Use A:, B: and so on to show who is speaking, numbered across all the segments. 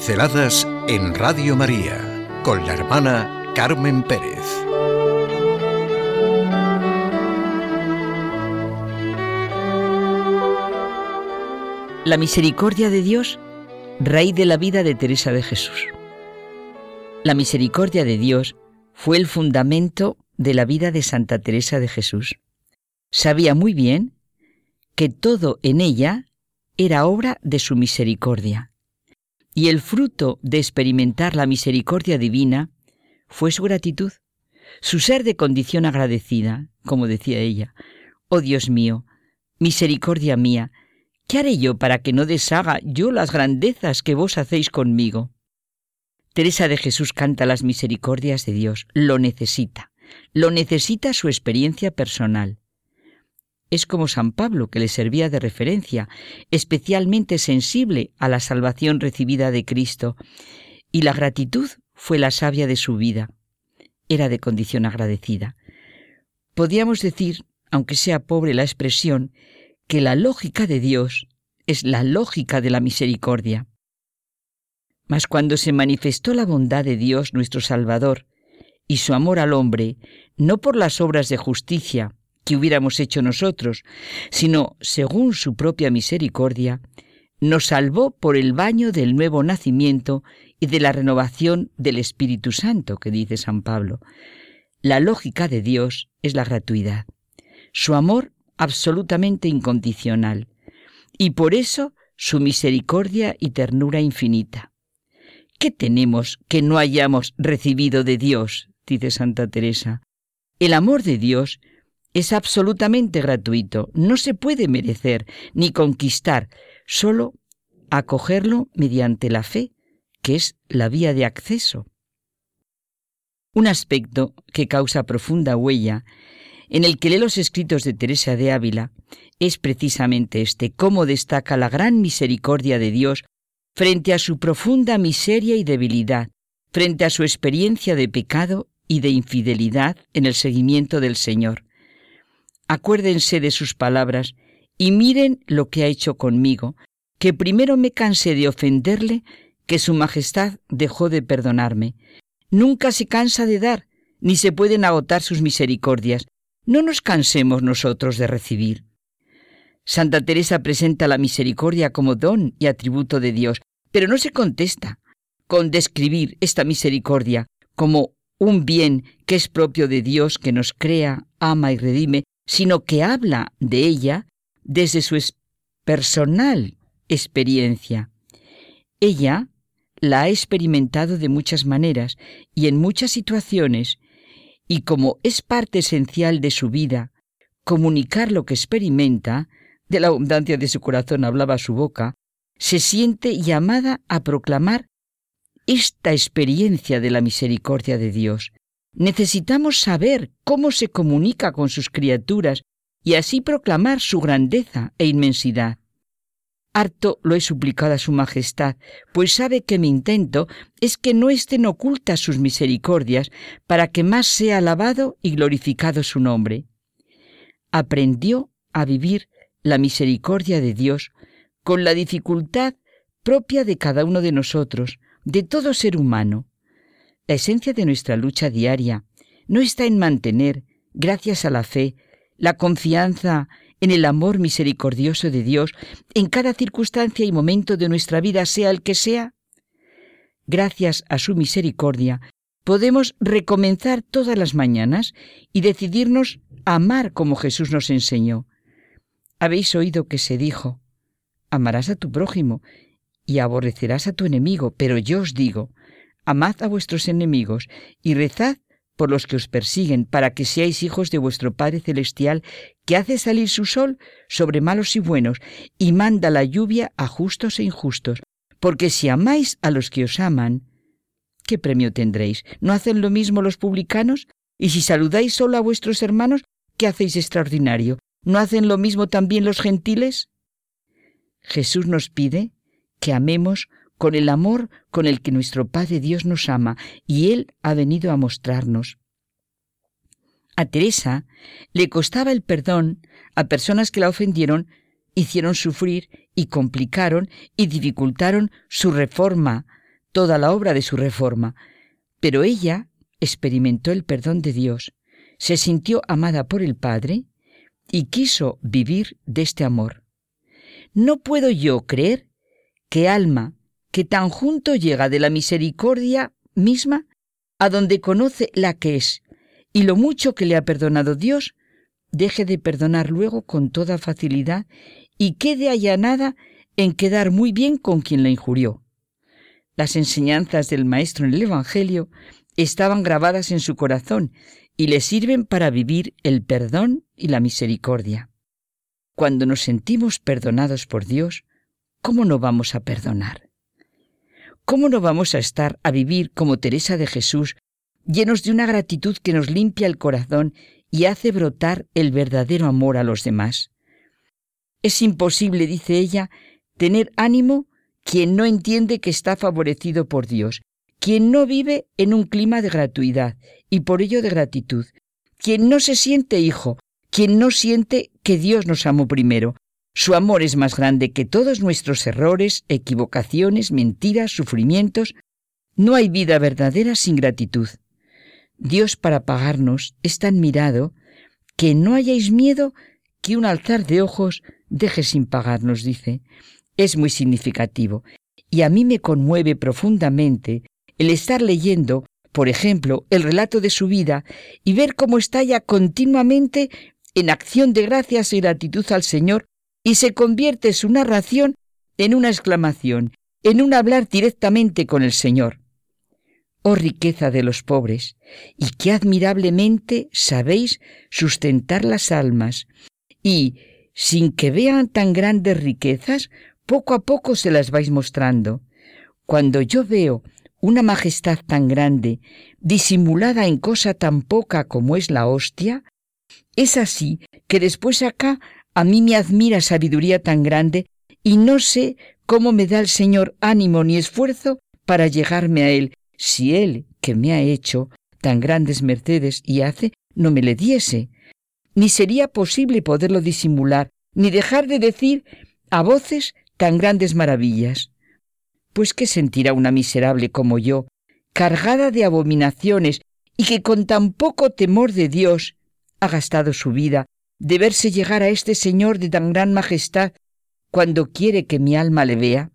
A: Pinceladas en Radio María con la hermana Carmen Pérez.
B: La misericordia de Dios, raíz de la vida de Teresa de Jesús. La misericordia de Dios fue el fundamento de la vida de Santa Teresa de Jesús. Sabía muy bien que todo en ella era obra de su misericordia. Y el fruto de experimentar la misericordia divina fue su gratitud, su ser de condición agradecida, como decía ella. Oh Dios mío, misericordia mía, ¿qué haré yo para que no deshaga yo las grandezas que vos hacéis conmigo? Teresa de Jesús canta las misericordias de Dios, lo necesita, lo necesita su experiencia personal es como San Pablo, que le servía de referencia, especialmente sensible a la salvación recibida de Cristo, y la gratitud fue la savia de su vida. Era de condición agradecida. Podíamos decir, aunque sea pobre la expresión, que la lógica de Dios es la lógica de la misericordia. Mas cuando se manifestó la bondad de Dios nuestro Salvador y su amor al hombre, no por las obras de justicia, que hubiéramos hecho nosotros, sino, según su propia misericordia, nos salvó por el baño del nuevo nacimiento y de la renovación del Espíritu Santo, que dice San Pablo. La lógica de Dios es la gratuidad, su amor absolutamente incondicional, y por eso su misericordia y ternura infinita. ¿Qué tenemos que no hayamos recibido de Dios? dice Santa Teresa. El amor de Dios es absolutamente gratuito, no se puede merecer ni conquistar, solo acogerlo mediante la fe, que es la vía de acceso. Un aspecto que causa profunda huella en el que lee los escritos de Teresa de Ávila es precisamente este, cómo destaca la gran misericordia de Dios frente a su profunda miseria y debilidad, frente a su experiencia de pecado y de infidelidad en el seguimiento del Señor. Acuérdense de sus palabras y miren lo que ha hecho conmigo, que primero me cansé de ofenderle, que Su Majestad dejó de perdonarme. Nunca se cansa de dar, ni se pueden agotar sus misericordias. No nos cansemos nosotros de recibir. Santa Teresa presenta la misericordia como don y atributo de Dios, pero no se contesta con describir esta misericordia como un bien que es propio de Dios que nos crea, ama y redime, sino que habla de ella desde su personal experiencia. Ella la ha experimentado de muchas maneras y en muchas situaciones, y como es parte esencial de su vida, comunicar lo que experimenta, de la abundancia de su corazón hablaba su boca, se siente llamada a proclamar esta experiencia de la misericordia de Dios, Necesitamos saber cómo se comunica con sus criaturas y así proclamar su grandeza e inmensidad. Harto lo he suplicado a Su Majestad, pues sabe que mi intento es que no estén ocultas sus misericordias, para que más sea alabado y glorificado su nombre. Aprendió a vivir la misericordia de Dios con la dificultad propia de cada uno de nosotros, de todo ser humano. La esencia de nuestra lucha diaria no está en mantener, gracias a la fe, la confianza en el amor misericordioso de Dios en cada circunstancia y momento de nuestra vida, sea el que sea. Gracias a su misericordia, podemos recomenzar todas las mañanas y decidirnos a amar como Jesús nos enseñó. Habéis oído que se dijo, amarás a tu prójimo y aborrecerás a tu enemigo, pero yo os digo, amad a vuestros enemigos y rezad por los que os persiguen, para que seáis hijos de vuestro Padre Celestial, que hace salir su sol sobre malos y buenos, y manda la lluvia a justos e injustos. Porque si amáis a los que os aman, ¿qué premio tendréis? ¿No hacen lo mismo los publicanos? Y si saludáis solo a vuestros hermanos, ¿qué hacéis extraordinario? ¿No hacen lo mismo también los gentiles? Jesús nos pide que amemos con el amor con el que nuestro Padre Dios nos ama, y Él ha venido a mostrarnos. A Teresa le costaba el perdón a personas que la ofendieron, hicieron sufrir y complicaron y dificultaron su reforma toda la obra de su reforma, pero ella experimentó el perdón de Dios, se sintió amada por el Padre y quiso vivir de este amor. No puedo yo creer que alma que tan junto llega de la misericordia misma a donde conoce la que es y lo mucho que le ha perdonado Dios, deje de perdonar luego con toda facilidad y quede allanada en quedar muy bien con quien la injurió. Las enseñanzas del Maestro en el Evangelio estaban grabadas en su corazón y le sirven para vivir el perdón y la misericordia. Cuando nos sentimos perdonados por Dios, ¿cómo no vamos a perdonar? ¿Cómo no vamos a estar a vivir como Teresa de Jesús, llenos de una gratitud que nos limpia el corazón y hace brotar el verdadero amor a los demás? Es imposible, dice ella, tener ánimo quien no entiende que está favorecido por Dios, quien no vive en un clima de gratuidad y por ello de gratitud, quien no se siente hijo, quien no siente que Dios nos amó primero. Su amor es más grande que todos nuestros errores, equivocaciones, mentiras, sufrimientos. No hay vida verdadera sin gratitud. Dios para pagarnos es tan mirado que no hayáis miedo que un alzar de ojos deje sin pagarnos, dice es muy significativo y a mí me conmueve profundamente el estar leyendo, por ejemplo, el relato de su vida y ver cómo está ya continuamente en acción de gracias y gratitud al Señor y se convierte su narración en una exclamación, en un hablar directamente con el Señor. Oh riqueza de los pobres, y qué admirablemente sabéis sustentar las almas, y, sin que vean tan grandes riquezas, poco a poco se las vais mostrando. Cuando yo veo una majestad tan grande, disimulada en cosa tan poca como es la hostia, es así que después acá a mí me admira sabiduría tan grande y no sé cómo me da el Señor ánimo ni esfuerzo para llegarme a Él, si Él, que me ha hecho tan grandes mercedes y hace, no me le diese. Ni sería posible poderlo disimular, ni dejar de decir a voces tan grandes maravillas. Pues qué sentirá una miserable como yo, cargada de abominaciones y que con tan poco temor de Dios ha gastado su vida de verse llegar a este Señor de tan gran majestad cuando quiere que mi alma le vea?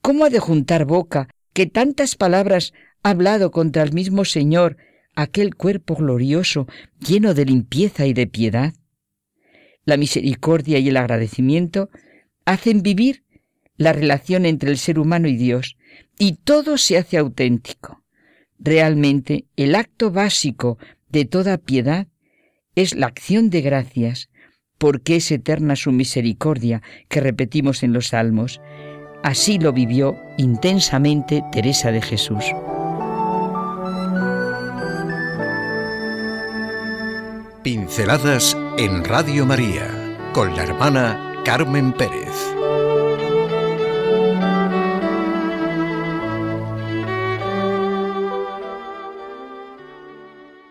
B: ¿Cómo ha de juntar boca que tantas palabras ha hablado contra el mismo Señor, aquel cuerpo glorioso, lleno de limpieza y de piedad? La misericordia y el agradecimiento hacen vivir la relación entre el ser humano y Dios, y todo se hace auténtico. Realmente, el acto básico de toda piedad es la acción de gracias, porque es eterna su misericordia que repetimos en los salmos. Así lo vivió intensamente Teresa de Jesús.
A: Pinceladas en Radio María con la hermana Carmen Pérez.